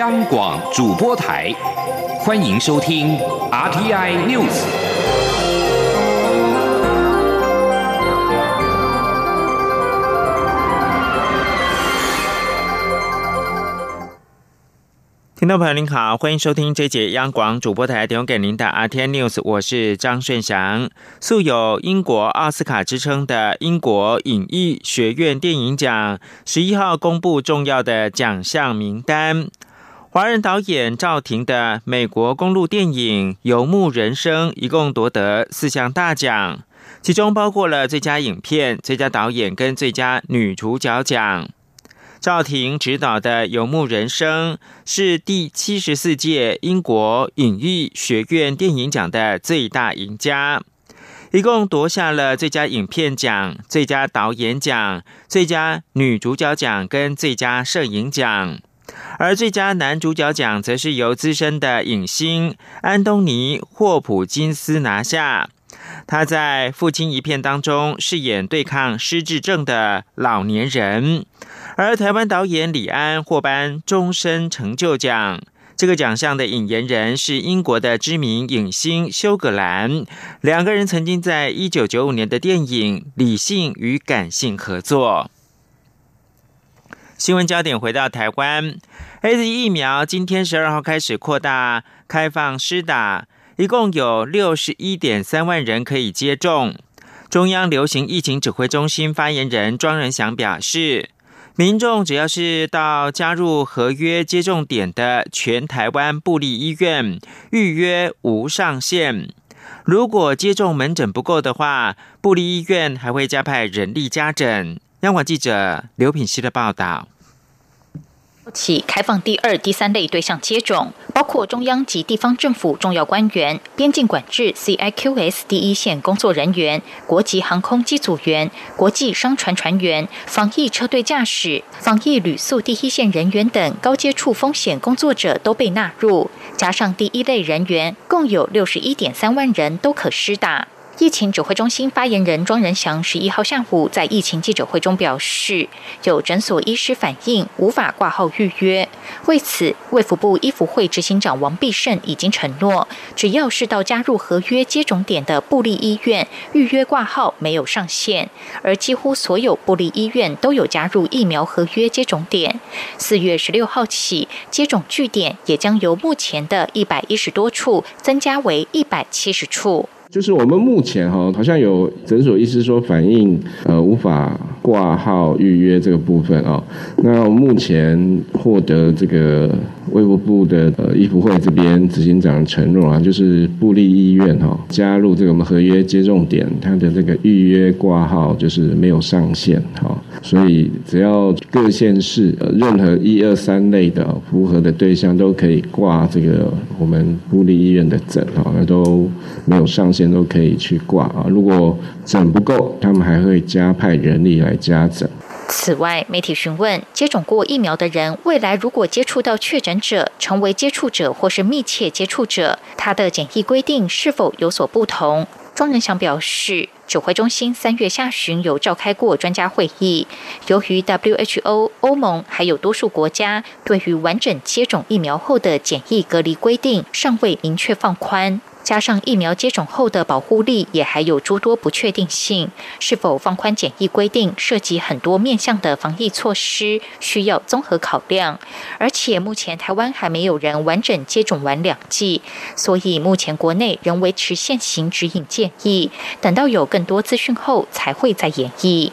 央广主播台，欢迎收听 RTI News。听众朋友您好，欢迎收听这节央广主播台提供给您的 RTI News，我是张顺祥。素有英国奥斯卡之称的英国影艺学院电影奖，十一号公布重要的奖项名单。华人导演赵婷的美国公路电影《游牧人生》一共夺得四项大奖，其中包括了最佳影片、最佳导演跟最佳女主角奖。赵婷执导的《游牧人生》是第七十四届英国影艺学院电影奖的最大赢家，一共夺下了最佳影片奖、最佳导演奖、最佳女主角奖跟最佳摄影奖。而最佳男主角奖则是由资深的影星安东尼·霍普金斯拿下。他在《父亲一片》当中饰演对抗失智症的老年人。而台湾导演李安获颁终身成就奖。这个奖项的引言人是英国的知名影星休格兰。两个人曾经在一九九五年的电影《理性与感性》合作。新闻焦点回到台湾，A Z 疫苗今天十二号开始扩大开放施打，一共有六十一点三万人可以接种。中央流行疫情指挥中心发言人庄仁祥表示，民众只要是到加入合约接种点的全台湾布利医院预约无上限，如果接种门诊不够的话，布利医院还会加派人力加诊。央广记者刘品希的报道。起开放第二、第三类对象接种，包括中央及地方政府重要官员、边境管制 （CIQS） 第一线工作人员、国际航空机组员、国际商船船员、防疫车队驾驶、防疫旅宿第一线人员等高接触风险工作者都被纳入，加上第一类人员，共有六十一点三万人都可施打。疫情指挥中心发言人庄仁祥十一号下午在疫情记者会中表示，有诊所医师反映无法挂号预约。为此，卫福部医福会执行长王必胜已经承诺，只要是到加入合约接种点的布利医院预约挂号没有上限，而几乎所有布利医院都有加入疫苗合约接种点。四月十六号起，接种据点也将由目前的一百一十多处增加为一百七十处。就是我们目前哈，好像有诊所医师说反映，呃，无法挂号预约这个部分哦。那目前获得这个卫福部的呃医福会这边执行长承诺啊，就是布利医院哈加入这个我们合约接种点，它的这个预约挂号就是没有上限哈。所以只要各县市呃任何一二三类的符合的对象都可以挂这个我们布利医院的诊哈，那都没有上限。都可以去挂啊！如果诊不够，他们还会加派人力来加诊。此外，媒体询问接种过疫苗的人，未来如果接触到确诊者，成为接触者或是密切接触者，他的检疫规定是否有所不同？庄仁祥表示，指挥中心三月下旬有召开过专家会议，由于 WHO、欧盟还有多数国家对于完整接种疫苗后的检疫隔离规定尚未明确放宽。加上疫苗接种后的保护力也还有诸多不确定性，是否放宽检疫规定，涉及很多面向的防疫措施，需要综合考量。而且目前台湾还没有人完整接种完两剂，所以目前国内仍维持现行指引建议，等到有更多资讯后才会再演绎。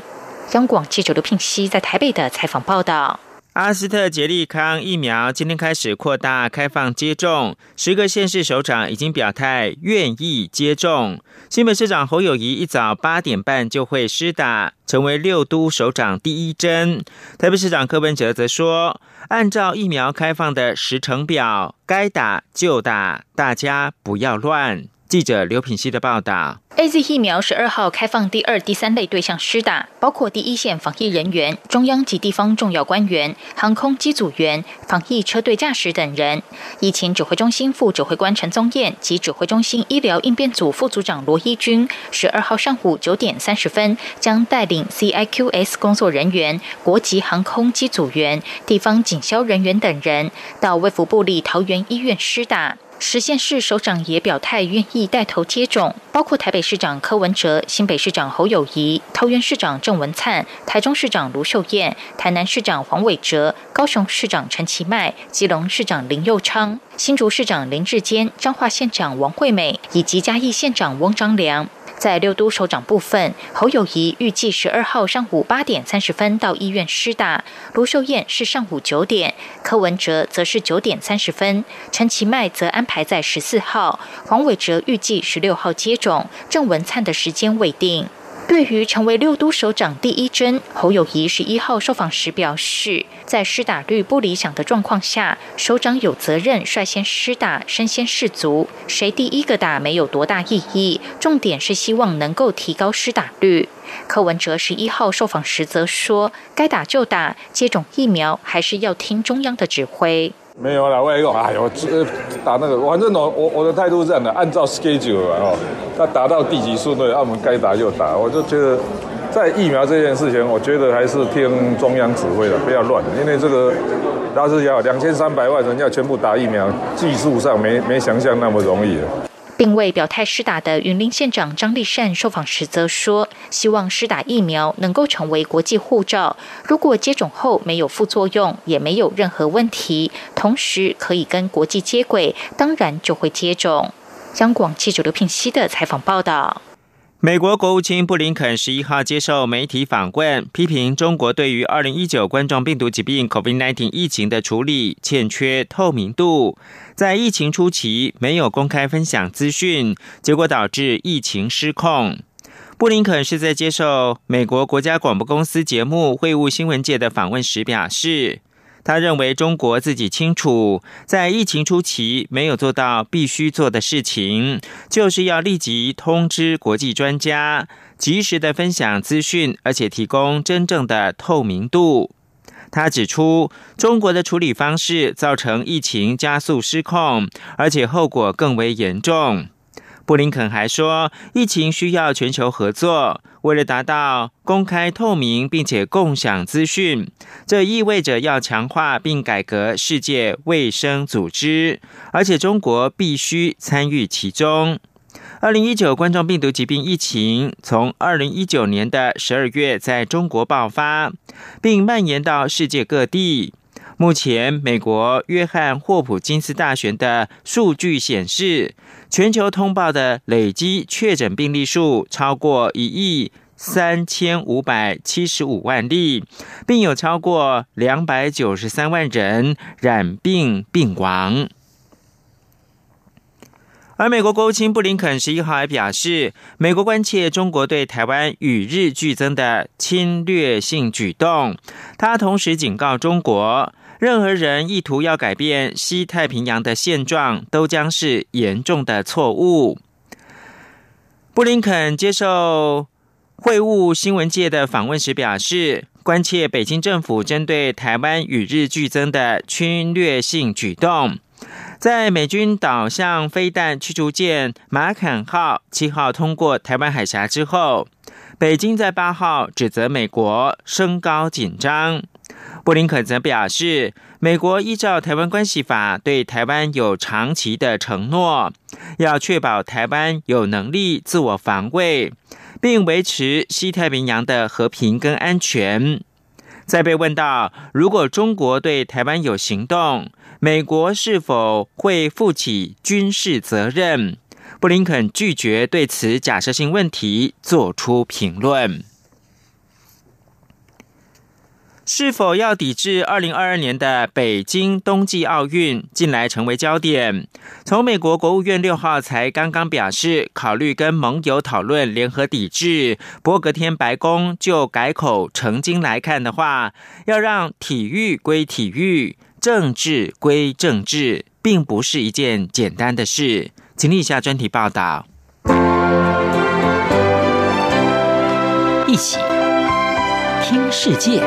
央广记者刘聘熙在台北的采访报道。阿斯特捷利康疫苗今天开始扩大开放接种，十个县市首长已经表态愿意接种。新北市长侯友谊一早八点半就会施打，成为六都首长第一针。台北市长柯文哲则说，按照疫苗开放的时程表，该打就打，大家不要乱。记者刘品希的报道。A Z 疫苗十二号开放第二、第三类对象施打，包括第一线防疫人员、中央及地方重要官员、航空机组员、防疫车队驾驶等人。疫情指挥中心副指挥官陈宗彦及指挥中心医疗应变组副组长罗一军，十二号上午九点三十分，将带领 C I Q S 工作人员、国籍航空机组员、地方警消人员等人到卫福部立桃园医院施打。实县市首长也表态愿意带头接种，包括台北市长柯文哲、新北市长侯友谊、桃园市长郑文灿、台中市长卢秀燕、台南市长黄伟哲、高雄市长陈其迈、基隆市长林佑昌、新竹市长林志坚、彰化县长王惠美以及嘉义县长翁章良。在六都首长部分，侯友谊预计十二号上午八点三十分到医院施打，卢秀燕是上午九点，柯文哲则是九点三十分，陈其迈则安排在十四号，黄伟哲预计十六号接种，郑文灿的时间未定。对于成为六都首长第一针，侯友谊十一号受访时表示，在施打率不理想的状况下，首长有责任率先施打，身先士卒。谁第一个打没有多大意义，重点是希望能够提高施打率。柯文哲十一号受访时则说，该打就打，接种疫苗还是要听中央的指挥。没有啦，我也讲，哎呦，打那个，反正我我我的态度是这样的，按照 schedule 啊，哦，他打到第几顺位，澳门该打就打。我就觉得，在疫苗这件事情，我觉得还是听中央指挥的，不要乱，因为这个，要是要两千三百万人要全部打疫苗，技术上没没想象那么容易并未表态施打的云林县长张立善受访时则说，希望施打疫苗能够成为国际护照，如果接种后没有副作用，也没有任何问题，同时可以跟国际接轨，当然就会接种。央广记者刘品熙的采访报道。美国国务卿布林肯十一号接受媒体访问，批评中国对于二零一九冠状病毒疾病 （COVID-19） 疫情的处理欠缺透明度，在疫情初期没有公开分享资讯，结果导致疫情失控。布林肯是在接受美国国家广播公司节目《会晤新闻界》的访问时表示。他认为中国自己清楚，在疫情初期没有做到必须做的事情，就是要立即通知国际专家，及时的分享资讯，而且提供真正的透明度。他指出，中国的处理方式造成疫情加速失控，而且后果更为严重。布林肯还说，疫情需要全球合作。为了达到公开透明并且共享资讯，这意味着要强化并改革世界卫生组织，而且中国必须参与其中。二零一九冠状病毒疾病疫情从二零一九年的十二月在中国爆发，并蔓延到世界各地。目前，美国约翰霍普金斯大学的数据显示，全球通报的累积确诊病例数超过一亿三千五百七十五万例，并有超过两百九十三万人染病病亡。而美国国务卿布林肯十一号还表示，美国关切中国对台湾与日俱增的侵略性举动。他同时警告中国。任何人意图要改变西太平洋的现状，都将是严重的错误。布林肯接受会晤新闻界的访问时表示，关切北京政府针对台湾与日俱增的侵略性举动。在美军导向飞弹驱逐舰马坎号七号通过台湾海峡之后，北京在八号指责美国升高紧张。布林肯则表示，美国依照《台湾关系法》对台湾有长期的承诺，要确保台湾有能力自我防卫，并维持西太平洋的和平跟安全。在被问到如果中国对台湾有行动，美国是否会负起军事责任，布林肯拒绝对此假设性问题做出评论。是否要抵制二零二二年的北京冬季奥运，近来成为焦点。从美国国务院六号才刚刚表示考虑跟盟友讨论联合抵制，不过隔天白宫就改口成经来看的话，要让体育归体育，政治归政治，并不是一件简单的事。请听一下专题报道。一起听世界，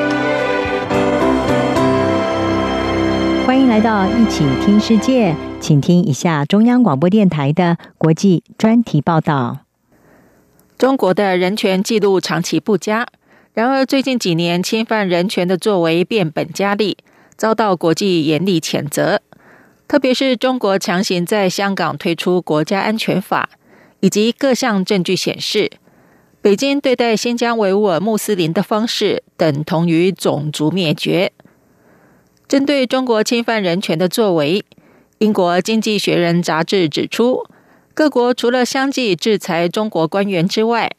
迎来到一起听世界，请听一下中央广播电台的国际专题报道。中国的人权记录长期不佳，然而最近几年侵犯人权的作为变本加厉，遭到国际严厉谴责。特别是中国强行在香港推出国家安全法，以及各项证据显示，北京对待新疆维吾尔穆斯林的方式等同于种族灭绝。针对中国侵犯人权的作为，英国《经济学人》杂志指出。各国除了相继制裁中国官员之外，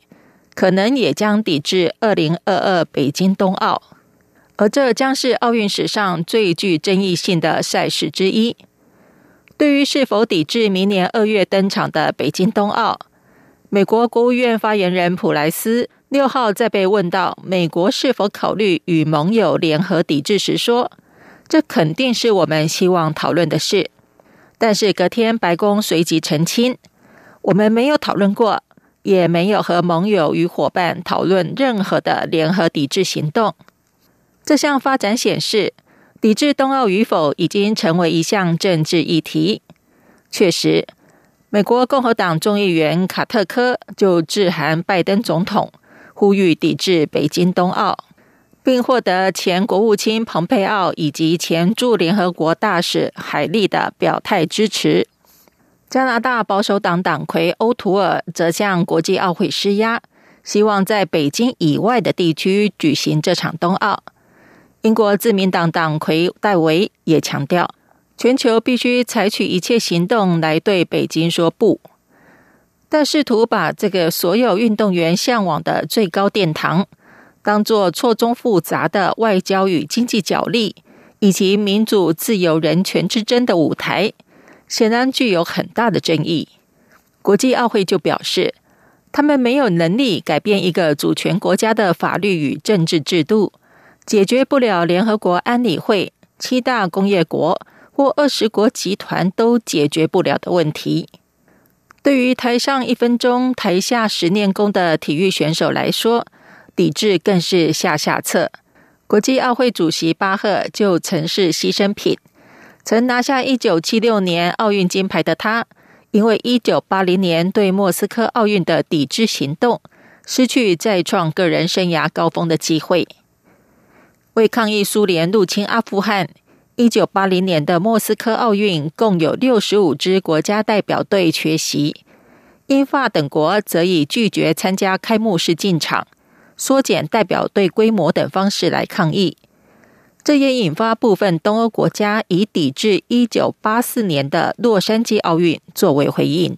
可能也将抵制二零二二北京冬奥，而这将是奥运史上最具争议性的赛事之一。对于是否抵制明年二月登场的北京冬奥，美国国务院发言人普莱斯六号在被问到美国是否考虑与盟友联合抵制时说：“这肯定是我们希望讨论的事。”但是隔天，白宫随即澄清，我们没有讨论过，也没有和盟友与伙伴讨论任何的联合抵制行动。这项发展显示，抵制冬奥与否已经成为一项政治议题。确实，美国共和党众议员卡特科就致函拜登总统，呼吁抵制北京冬奥。并获得前国务卿蓬佩奥以及前驻联合国大使海利的表态支持。加拿大保守党党魁欧图尔则向国际奥会施压，希望在北京以外的地区举行这场冬奥。英国自民党党魁戴维也强调，全球必须采取一切行动来对北京说不。但试图把这个所有运动员向往的最高殿堂。当做错综复杂的外交与经济角力，以及民主、自由、人权之争的舞台，显然具有很大的争议。国际奥会就表示，他们没有能力改变一个主权国家的法律与政治制度，解决不了联合国安理会七大工业国或二十国集团都解决不了的问题。对于台上一分钟、台下十年功的体育选手来说，抵制更是下下策。国际奥会主席巴赫就曾是牺牲品。曾拿下一九七六年奥运金牌的他，因为一九八零年对莫斯科奥运的抵制行动，失去再创个人生涯高峰的机会。为抗议苏联入侵阿富汗，一九八零年的莫斯科奥运共有六十五支国家代表队缺席，英法等国则以拒绝参加开幕式进场。缩减代表队规模等方式来抗议，这也引发部分东欧国家以抵制一九八四年的洛杉矶奥运作为回应。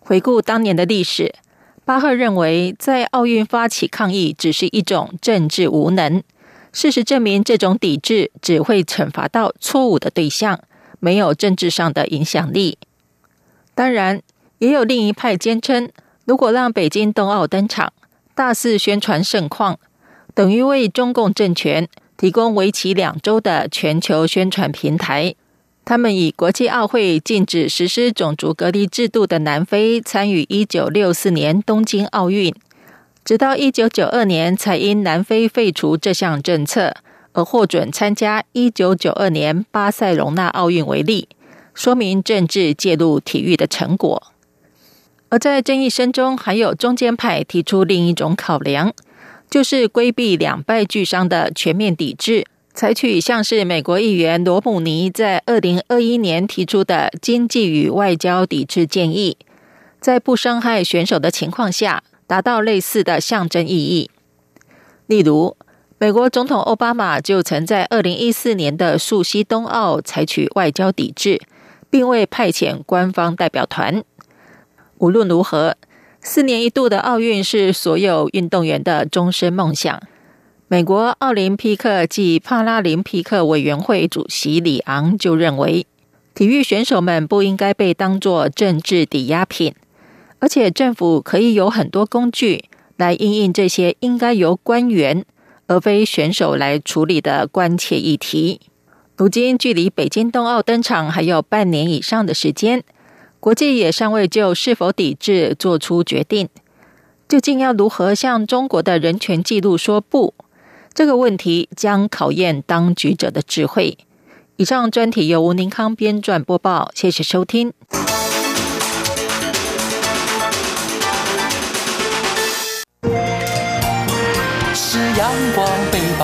回顾当年的历史，巴赫认为在奥运发起抗议只是一种政治无能。事实证明，这种抵制只会惩罚到错误的对象，没有政治上的影响力。当然，也有另一派坚称，如果让北京冬奥登场，大肆宣传盛况，等于为中共政权提供为期两周的全球宣传平台。他们以国际奥会禁止实施种族隔离制度的南非参与一九六四年东京奥运，直到一九九二年才因南非废除这项政策而获准参加一九九二年巴塞隆纳奥运为例，说明政治介入体育的成果。而在争议声中，还有中间派提出另一种考量，就是规避两败俱伤的全面抵制，采取像是美国议员罗姆尼在二零二一年提出的经济与外交抵制建议，在不伤害选手的情况下，达到类似的象征意义。例如，美国总统奥巴马就曾在二零一四年的素西冬奥采取外交抵制，并未派遣官方代表团。无论如何，四年一度的奥运是所有运动员的终身梦想。美国奥林匹克暨帕拉林匹克委员会主席里昂就认为，体育选手们不应该被当作政治抵押品，而且政府可以有很多工具来应应这些应该由官员而非选手来处理的关切议题。如今距离北京冬奥登场还有半年以上的时间。国际也尚未就是否抵制做出决定。究竟要如何向中国的人权纪录说不？这个问题将考验当局者的智慧。以上专题由吴宁康编撰播报，谢谢收听。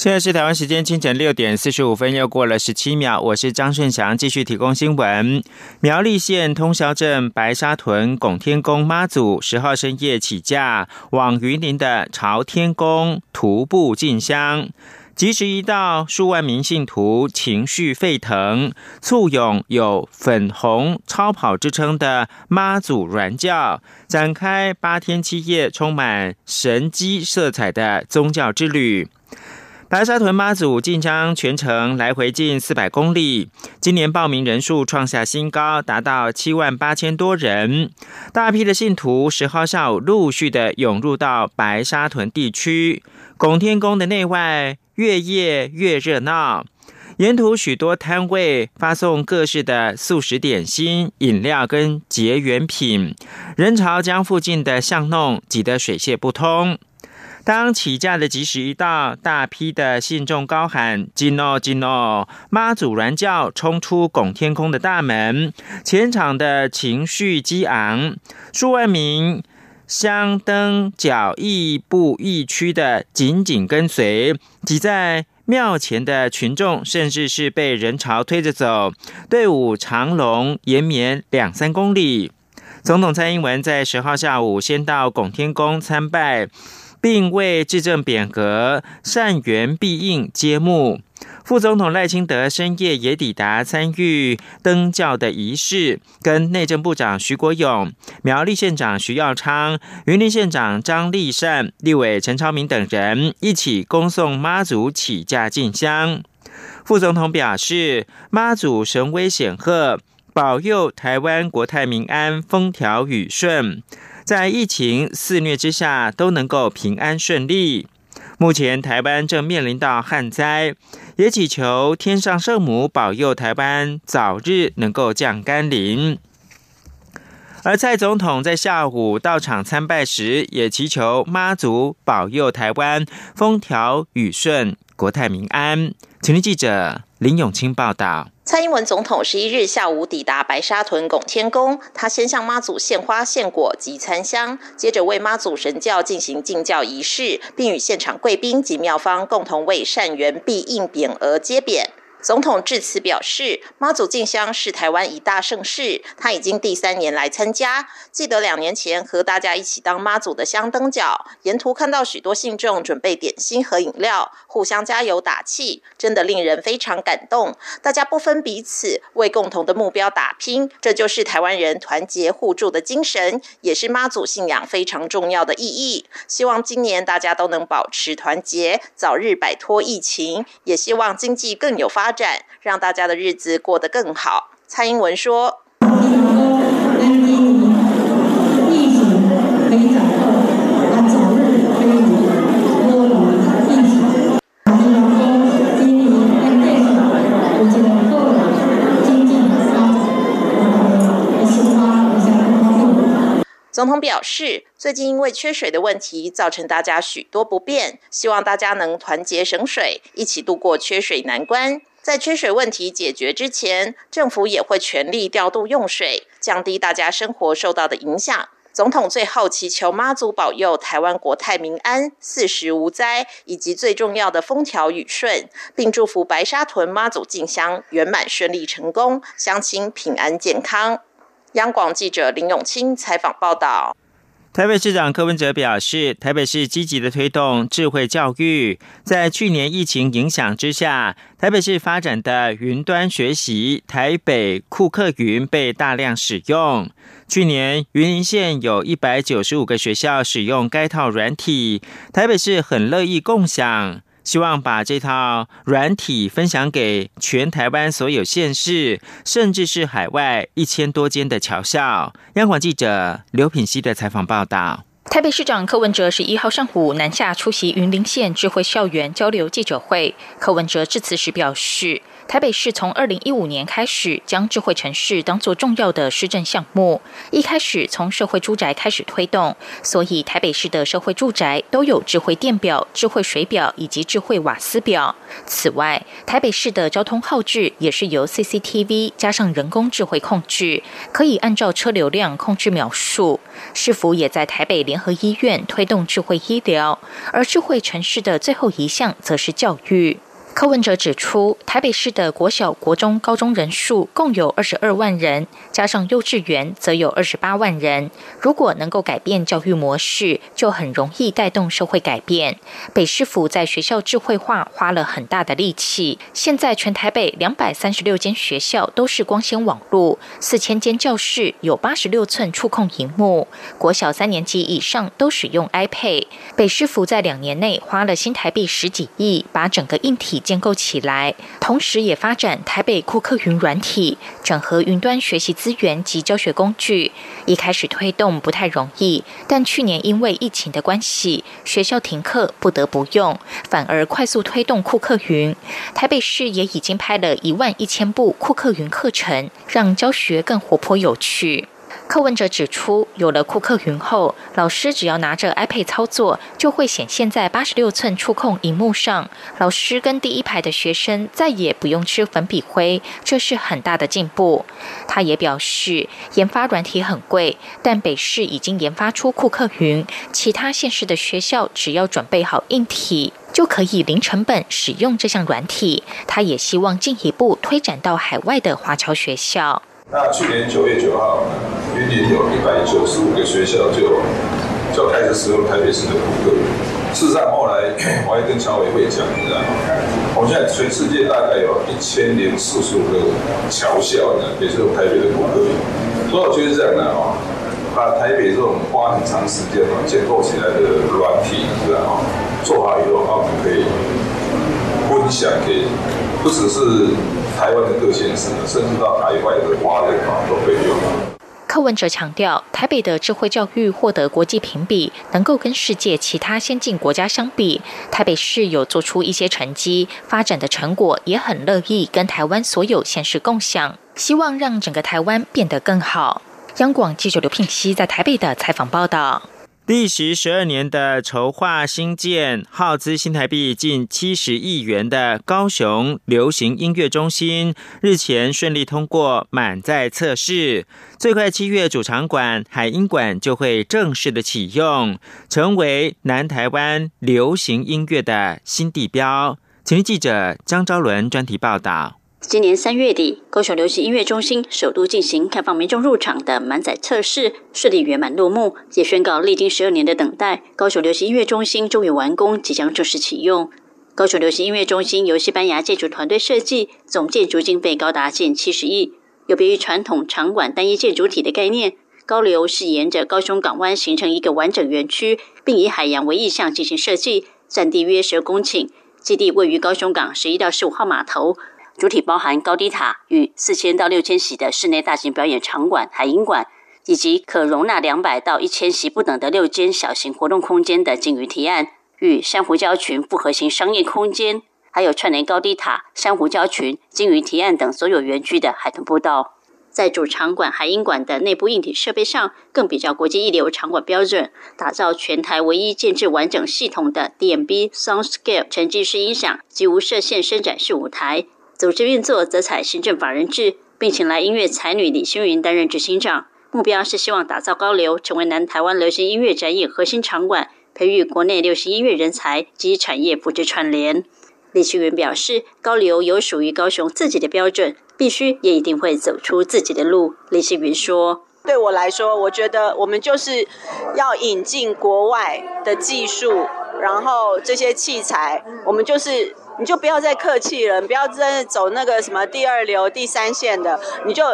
现在是台湾时间清晨六点四十五分，又过了十七秒。我是张顺祥，继续提供新闻。苗栗县通霄镇白沙屯拱天宫妈祖十号深夜起驾往云林的朝天宫徒步进香，吉时一到，数万名信徒情绪沸腾，簇拥有“粉红超跑”之称的妈祖銮教，展开八天七夜充满神机色彩的宗教之旅。白沙屯妈祖进香全程来回近四百公里，今年报名人数创下新高，达到七万八千多人。大批的信徒十号下午陆续的涌入到白沙屯地区，拱天宫的内外越夜越热闹。沿途许多摊位发送各式的素食点心、饮料跟结缘品，人潮将附近的巷弄挤得水泄不通。当起驾的吉时一到，大批的信众高喊“金哦金哦”，妈祖銮教冲出拱天宫的大门，前场的情绪激昂，数万名香灯脚亦步亦趋的紧紧跟随，挤在庙前的群众甚至是被人潮推着走，队伍长龙延绵两三公里。总统蔡英文在十号下午先到拱天宫参拜。并为质证匾额善缘必应揭幕。副总统赖清德深夜也抵达参与登教的仪式，跟内政部长徐国勇、苗栗县长徐耀昌、云林县长张立善、立委陈超明等人一起恭送妈祖起驾进香。副总统表示，妈祖神威显赫，保佑台湾国泰民安、风调雨顺。在疫情肆虐之下，都能够平安顺利。目前台湾正面临到旱灾，也祈求天上圣母保佑台湾早日能够降甘霖。而蔡总统在下午到场参拜时，也祈求妈祖保佑台湾风调雨顺、国泰民安。请听记者林永清报道。蔡英文总统十一日下午抵达白沙屯拱天宫，他先向妈祖献花献果及参香，接着为妈祖神教进行敬教仪式，并与现场贵宾及庙方共同为善缘必应匾额揭匾。总统致辞表示，妈祖进香是台湾一大盛事，他已经第三年来参加。记得两年前和大家一起当妈祖的香灯脚，沿途看到许多信众准备点心和饮料，互相加油打气，真的令人非常感动。大家不分彼此，为共同的目标打拼，这就是台湾人团结互助的精神，也是妈祖信仰非常重要的意义。希望今年大家都能保持团结，早日摆脱疫情，也希望经济更有发。发展让大家的日子过得更好。蔡英文说。总统表示，最近因为缺水的问题，造成大家许多不便，希望大家能团结省水，一起度过缺水难关。在缺水问题解决之前，政府也会全力调度用水，降低大家生活受到的影响。总统最后祈求妈祖保佑台湾国泰民安、四时无灾，以及最重要的风调雨顺，并祝福白沙屯妈祖进香圆满顺利成功，乡亲平安健康。央广记者林永清采访报道。台北市长柯文哲表示，台北市积极的推动智慧教育，在去年疫情影响之下，台北市发展的云端学习台北库克云被大量使用。去年云林县有一百九十五个学校使用该套软体，台北市很乐意共享。希望把这套软体分享给全台湾所有县市，甚至是海外一千多间的侨校。央广记者刘品希的采访报道。台北市长柯文哲十一号上午南下出席云林县智慧校园交流记者会。柯文哲致辞时表示。台北市从二零一五年开始，将智慧城市当作重要的施政项目。一开始从社会住宅开始推动，所以台北市的社会住宅都有智慧电表、智慧水表以及智慧瓦斯表。此外，台北市的交通号志也是由 CCTV 加上人工智慧控制，可以按照车流量控制秒数。市府也在台北联合医院推动智慧医疗，而智慧城市的最后一项则是教育。柯文哲指出，台北市的国小、国中、高中人数共有二十二万人，加上幼稚园则有二十八万人。如果能够改变教育模式，就很容易带动社会改变。北市府在学校智慧化花了很大的力气，现在全台北两百三十六间学校都是光纤网络，四千间教室有八十六寸触控荧幕，国小三年级以上都使用 iPad。北市府在两年内花了新台币十几亿，把整个硬体。建构起来，同时也发展台北库克云软体，整合云端学习资源及教学工具。一开始推动不太容易，但去年因为疫情的关系，学校停课不得不用，反而快速推动库克云。台北市也已经拍了一万一千部库克云课程，让教学更活泼有趣。柯文哲指出，有了库克云后，老师只要拿着 iPad 操作，就会显现在八十六寸触控荧幕上。老师跟第一排的学生再也不用吃粉笔灰，这是很大的进步。他也表示，研发软体很贵，但北市已经研发出库克云，其他县市的学校只要准备好硬体，就可以零成本使用这项软体。他也希望进一步推展到海外的华侨学校。那去年九月九号，云林有一百九十五个学校就就开始使用台北市的谷歌。事实上，后来我还跟侨委会讲，你知道吗？我们现在全世界大概有一千零四十五个侨校呢，也是用台北的谷歌。所以我觉得这样的哦，把台北这种花很长时间哦建构起来的软体，知道吗？做好以后，我们可以分享给不只是。台湾的各县市，甚至到海外的华人啊，都可以用。柯文哲强调，台北的智慧教育获得国际评比，能够跟世界其他先进国家相比。台北市有做出一些成绩，发展的成果也很乐意跟台湾所有县市共享，希望让整个台湾变得更好。央广记者刘聘熙在台北的采访报道。历时十二年的筹划新建，耗资新台币近七十亿元的高雄流行音乐中心，日前顺利通过满载测试，最快七月主场馆海音馆就会正式的启用，成为南台湾流行音乐的新地标。请记者张昭伦专题报道。今年三月底，高雄流行音乐中心首度进行开放民众入场的满载测试，顺利圆满落幕，也宣告历经十二年的等待，高雄流行音乐中心终于完工，即将正式启用。高雄流行音乐中心由西班牙建筑团队设计，总建筑经费高达近七十亿。有别于传统场馆单一建筑体的概念，高流是沿着高雄港湾形成一个完整园区，并以海洋为意向进行设计，占地约十二公顷，基地位于高雄港十一到十五号码头。主体包含高低塔与四千到六千席的室内大型表演场馆、海音馆，以及可容纳两百到一千席不等的六间小型活动空间的鲸鱼提案，与珊瑚礁群复合型商业空间，还有串联高低塔、珊瑚礁群、鲸鱼提案等所有园区的海豚步道。在主场馆、海音馆的内部硬体设备上，更比较国际一流场馆标准，打造全台唯一建制完整系统的 DMB Soundscape 沉浸式音响及无射线伸展式舞台。组织运作则采行政法人制，并请来音乐才女李星云担任执行长。目标是希望打造高流，成为南台湾流行音乐展演核心场馆，培育国内流行音乐人才及产业复制串联。李星云表示，高流有属于高雄自己的标准，必须也一定会走出自己的路。李星云说：“对我来说，我觉得我们就是要引进国外的技术，然后这些器材，我们就是。”你就不要再客气了，你不要再走那个什么第二流、第三线的，你就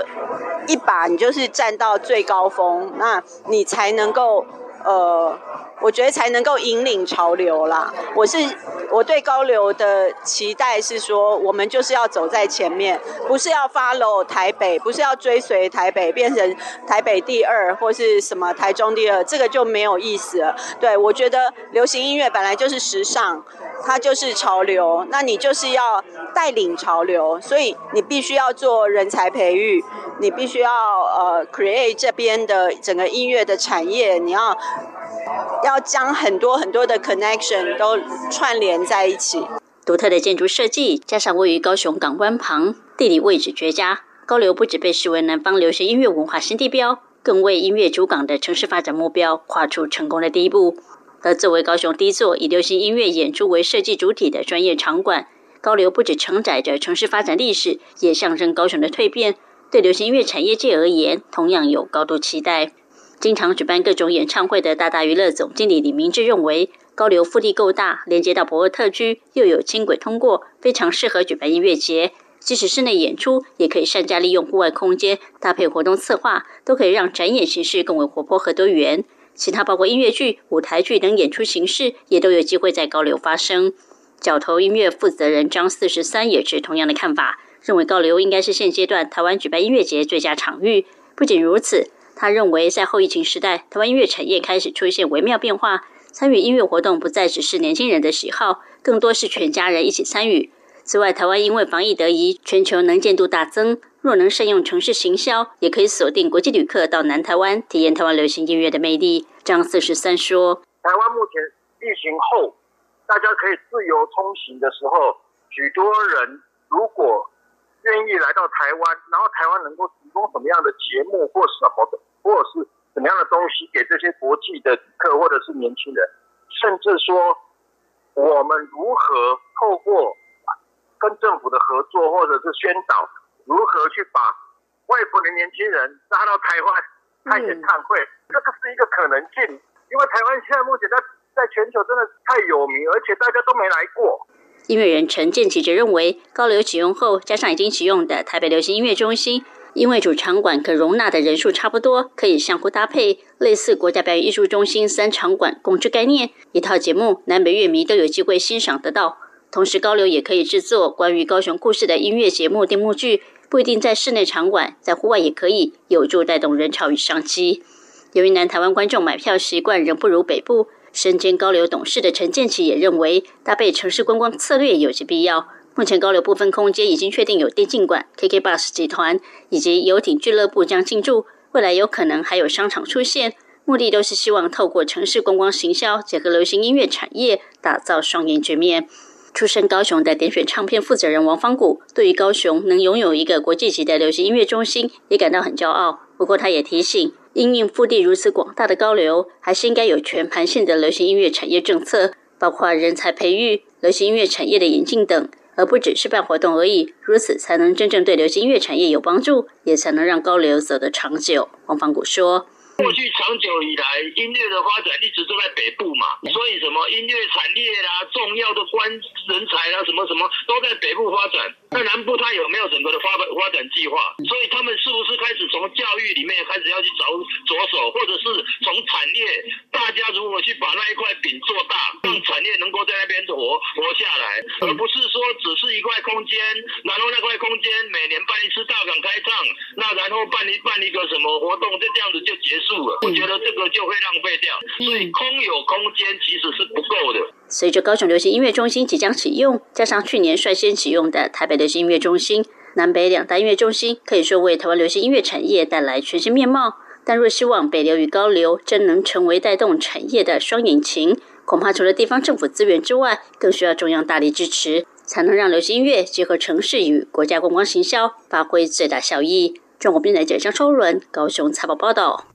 一把，你就是站到最高峰，那你才能够，呃，我觉得才能够引领潮流啦。我是我对高流的期待是说，我们就是要走在前面，不是要 follow 台北，不是要追随台北变成台北第二或是什么台中第二，这个就没有意思了。对我觉得流行音乐本来就是时尚，它就是潮流，那你就是要带领潮流，所以你必须要做人才培育，你必须要呃 create 这边的整个音乐的产业，你要。要将很多很多的 connection 都串联在一起。独特的建筑设计，加上位于高雄港湾旁，地理位置绝佳，高流不止被视为南方流行音乐文化新地标，更为音乐主港的城市发展目标跨出成功的第一步。而作为高雄第一座以流行音乐演出为设计主体的专业场馆，高流不止承载着城市发展历史，也象征高雄的蜕变。对流行音乐产业界而言，同样有高度期待。经常举办各种演唱会的大大娱乐总经理李明志认为，高流腹地够大，连接到博尔特区，又有轻轨通过，非常适合举办音乐节。即使室内演出，也可以善加利用户外空间，搭配活动策划，都可以让展演形式更为活泼和多元。其他包括音乐剧、舞台剧等演出形式，也都有机会在高流发生。角头音乐负责人张四十三也持同样的看法，认为高流应该是现阶段台湾举办音乐节最佳场域。不仅如此。他认为，在后疫情时代，台湾音乐产业开始出现微妙变化，参与音乐活动不再只是年轻人的喜好，更多是全家人一起参与。此外，台湾因为防疫得宜，全球能见度大增，若能善用城市行销，也可以锁定国际旅客到南台湾体验台湾流行音乐的魅力。张四十三说：“台湾目前疫情后，大家可以自由通行的时候，许多人如果愿意来到台湾，然后台湾能够提供什么样的节目或什么的。”或者是什么样的东西给这些国际的客或者是年轻人，甚至说我们如何透过跟政府的合作或者是宣导，如何去把外国的年轻人拉到台湾开演唱会，这个是一个可能性。因为台湾现在目前在在全球真的太有名，而且大家都没来过。音乐人陈建奇则认为，高流启用后，加上已经启用的台北流行音乐中心。因为主场馆可容纳的人数差不多，可以相互搭配，类似国家表演艺术中心三场馆共治概念，一套节目南北乐迷都有机会欣赏得到。同时，高流也可以制作关于高雄故事的音乐节目、电幕剧，不一定在室内场馆，在户外也可以，有助带动人潮与商机。由于南台湾观众买票习惯仍不如北部，身兼高流董事的陈建奇也认为，搭配城市观光策略有些必要。目前高流部分空间已经确定有电竞馆、KK Bus 集团以及游艇俱乐部将进驻，未来有可能还有商场出现。目的都是希望透过城市观光行销，结合流行音乐产业，打造双赢局面。出身高雄的点选唱片负责人王方谷，对于高雄能拥有一个国际级的流行音乐中心，也感到很骄傲。不过，他也提醒，因应腹地如此广大的高流，还是应该有全盘性的流行音乐产业政策，包括人才培育、流行音乐产业的引进等。而不只是办活动而已，如此才能真正对流行音乐产业有帮助，也才能让高流走得长久。王芳谷说。过去长久以来，音乐的发展一直都在北部嘛，所以什么音乐产业啦、重要的关人才啦、什么什么都在北部发展。那南部它有没有整个的发发展计划？所以他们是不是开始从教育里面开始要去着着手，或者是从产业，大家如何去把那一块饼做大，让产业能够在那边活活下来，而不是说只是一块空间，然后那块空间每年办一次大港开唱，那然后办一办一个什么活动，就这样子就结束了。我觉得这个就会浪费掉，所以空有空间其实是不够的。随着高雄流行音乐中心即将启用，加上去年率先启用的台北流行音乐中心，南北两大音乐中心可以说为台湾流行音乐产业带来全新面貌。但若希望北流与高流真能成为带动产业的双引擎，恐怕除了地方政府资源之外，更需要中央大力支持，才能让流行音乐结合城市与国家观光行销，发挥最大效益。中国电台记者张超伦高雄采报报道。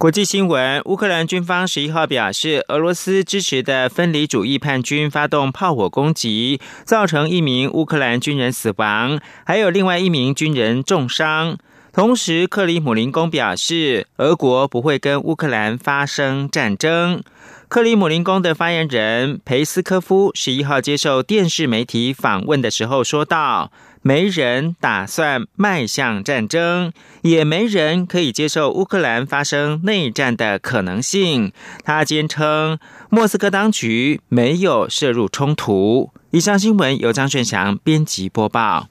国际新闻：乌克兰军方十一号表示，俄罗斯支持的分离主义叛军发动炮火攻击，造成一名乌克兰军人死亡，还有另外一名军人重伤。同时，克里姆林宫表示，俄国不会跟乌克兰发生战争。克里姆林宫的发言人佩斯科夫十一号接受电视媒体访问的时候说道。没人打算迈向战争，也没人可以接受乌克兰发生内战的可能性。他坚称，莫斯科当局没有涉入冲突。以上新闻由张炫翔编辑播报。